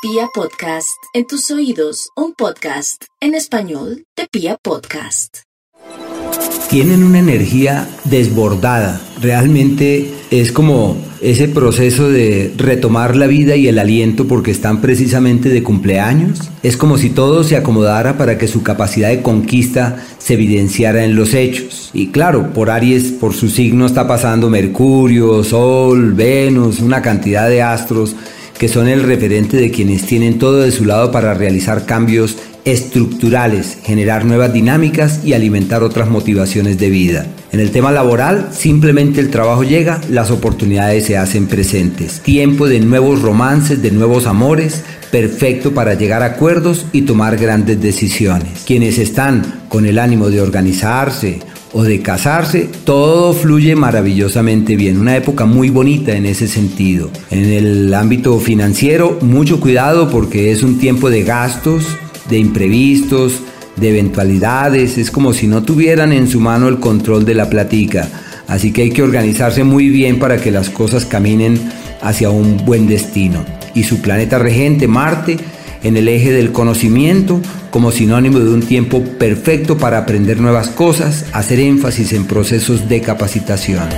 Pia Podcast, en tus oídos, un podcast en español de Pia Podcast. Tienen una energía desbordada, realmente es como ese proceso de retomar la vida y el aliento porque están precisamente de cumpleaños. Es como si todo se acomodara para que su capacidad de conquista se evidenciara en los hechos. Y claro, por Aries, por su signo está pasando Mercurio, Sol, Venus, una cantidad de astros que son el referente de quienes tienen todo de su lado para realizar cambios estructurales, generar nuevas dinámicas y alimentar otras motivaciones de vida. En el tema laboral, simplemente el trabajo llega, las oportunidades se hacen presentes. Tiempo de nuevos romances, de nuevos amores, perfecto para llegar a acuerdos y tomar grandes decisiones. Quienes están con el ánimo de organizarse o de casarse, todo fluye maravillosamente bien. Una época muy bonita en ese sentido. En el ámbito financiero, mucho cuidado porque es un tiempo de gastos, de imprevistos, de eventualidades. Es como si no tuvieran en su mano el control de la platica. Así que hay que organizarse muy bien para que las cosas caminen hacia un buen destino. Y su planeta regente, Marte, en el eje del conocimiento como sinónimo de un tiempo perfecto para aprender nuevas cosas, hacer énfasis en procesos de capacitación.